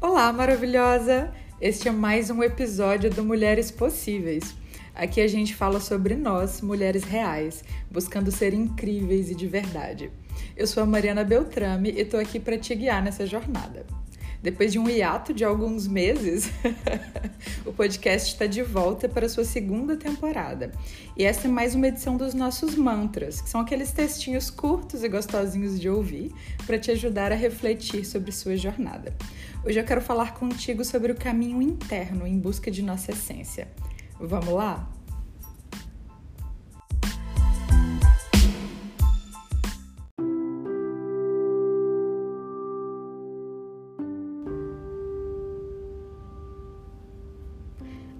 Olá, maravilhosa! Este é mais um episódio do Mulheres Possíveis. Aqui a gente fala sobre nós, mulheres reais, buscando ser incríveis e de verdade. Eu sou a Mariana Beltrame e estou aqui para te guiar nessa jornada. Depois de um hiato de alguns meses, o podcast está de volta para sua segunda temporada. E essa é mais uma edição dos nossos mantras, que são aqueles textinhos curtos e gostosinhos de ouvir para te ajudar a refletir sobre sua jornada. Hoje eu quero falar contigo sobre o caminho interno em busca de nossa essência. Vamos lá?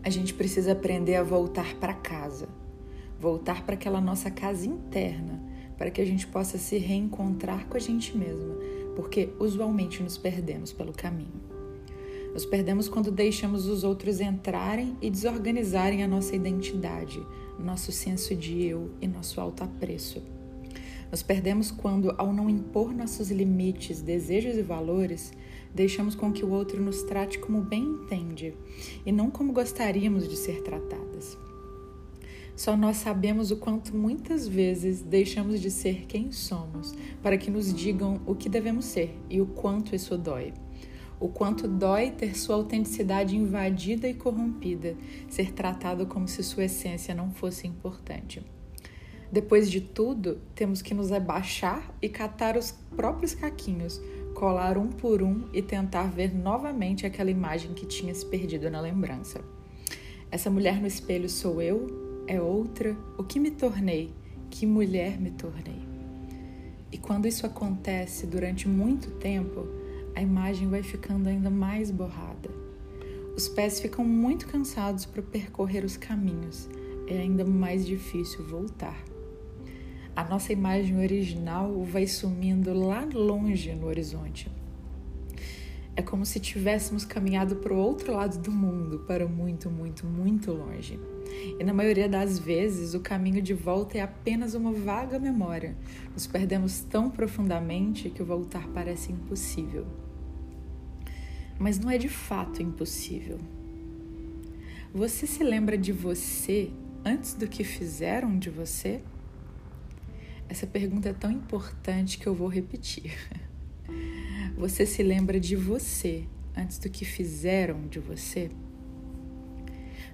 A gente precisa aprender a voltar para casa, voltar para aquela nossa casa interna, para que a gente possa se reencontrar com a gente mesma, porque usualmente nos perdemos pelo caminho. Nos perdemos quando deixamos os outros entrarem e desorganizarem a nossa identidade, nosso senso de eu e nosso alto apreço. Nos perdemos quando, ao não impor nossos limites, desejos e valores, deixamos com que o outro nos trate como bem entende e não como gostaríamos de ser tratadas. Só nós sabemos o quanto muitas vezes deixamos de ser quem somos para que nos digam o que devemos ser e o quanto isso dói. O quanto dói ter sua autenticidade invadida e corrompida, ser tratado como se sua essência não fosse importante. Depois de tudo, temos que nos abaixar e catar os próprios caquinhos, colar um por um e tentar ver novamente aquela imagem que tinha se perdido na lembrança. Essa mulher no espelho sou eu? É outra? O que me tornei? Que mulher me tornei? E quando isso acontece durante muito tempo, a imagem vai ficando ainda mais borrada. Os pés ficam muito cansados para percorrer os caminhos, é ainda mais difícil voltar a nossa imagem original vai sumindo lá longe no horizonte. É como se tivéssemos caminhado para o outro lado do mundo, para muito, muito, muito longe. E na maioria das vezes, o caminho de volta é apenas uma vaga memória. Nos perdemos tão profundamente que o voltar parece impossível. Mas não é de fato impossível. Você se lembra de você antes do que fizeram de você? Essa pergunta é tão importante que eu vou repetir. Você se lembra de você antes do que fizeram de você?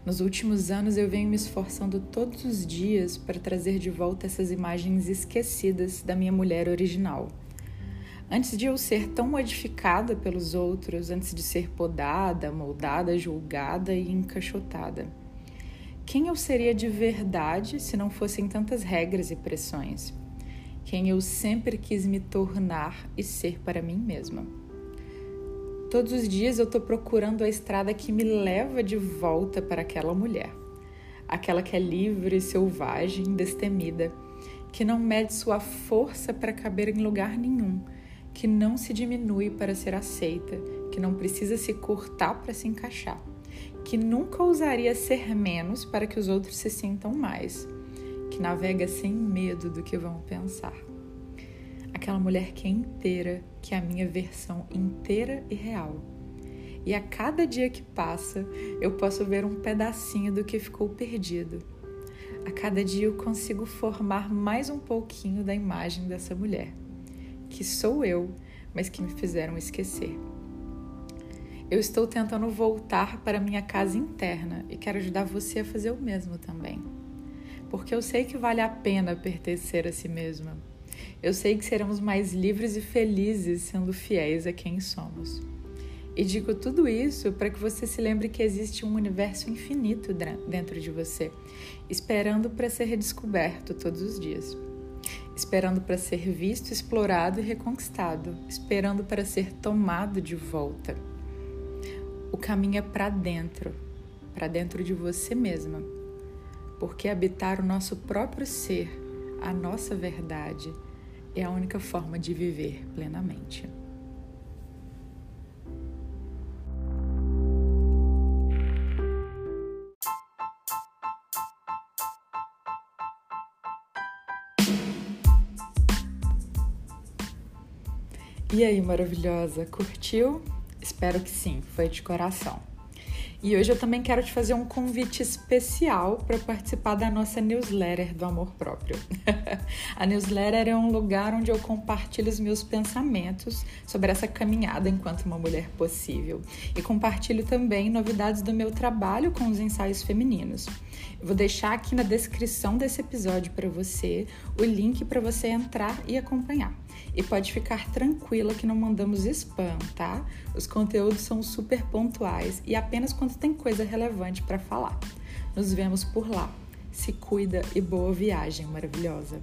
Nos últimos anos eu venho me esforçando todos os dias para trazer de volta essas imagens esquecidas da minha mulher original. Antes de eu ser tão modificada pelos outros, antes de ser podada, moldada, julgada e encaixotada. Quem eu seria de verdade se não fossem tantas regras e pressões? quem eu sempre quis me tornar e ser para mim mesma. Todos os dias eu estou procurando a estrada que me leva de volta para aquela mulher, aquela que é livre, selvagem, destemida, que não mede sua força para caber em lugar nenhum, que não se diminui para ser aceita, que não precisa se cortar para se encaixar, que nunca ousaria ser menos para que os outros se sintam mais que navega sem medo do que vão pensar. Aquela mulher que é inteira, que é a minha versão inteira e real. E a cada dia que passa, eu posso ver um pedacinho do que ficou perdido. A cada dia eu consigo formar mais um pouquinho da imagem dessa mulher, que sou eu, mas que me fizeram esquecer. Eu estou tentando voltar para minha casa interna e quero ajudar você a fazer o mesmo também porque eu sei que vale a pena pertencer a si mesma. Eu sei que seremos mais livres e felizes sendo fiéis a quem somos. E digo tudo isso para que você se lembre que existe um universo infinito dentro de você, esperando para ser redescoberto todos os dias. Esperando para ser visto, explorado e reconquistado, esperando para ser tomado de volta. O caminho é para dentro, para dentro de você mesma porque habitar o nosso próprio ser, a nossa verdade, é a única forma de viver plenamente. E aí, maravilhosa, curtiu? Espero que sim, foi de coração. E hoje eu também quero te fazer um convite especial para participar da nossa newsletter do amor próprio. a newsletter é um lugar onde eu compartilho os meus pensamentos sobre essa caminhada enquanto uma mulher possível e compartilho também novidades do meu trabalho com os ensaios femininos. Vou deixar aqui na descrição desse episódio para você o link para você entrar e acompanhar. E pode ficar tranquila que não mandamos spam, tá? Os conteúdos são super pontuais e apenas quando tem coisa relevante para falar. Nos vemos por lá. Se cuida e boa viagem maravilhosa.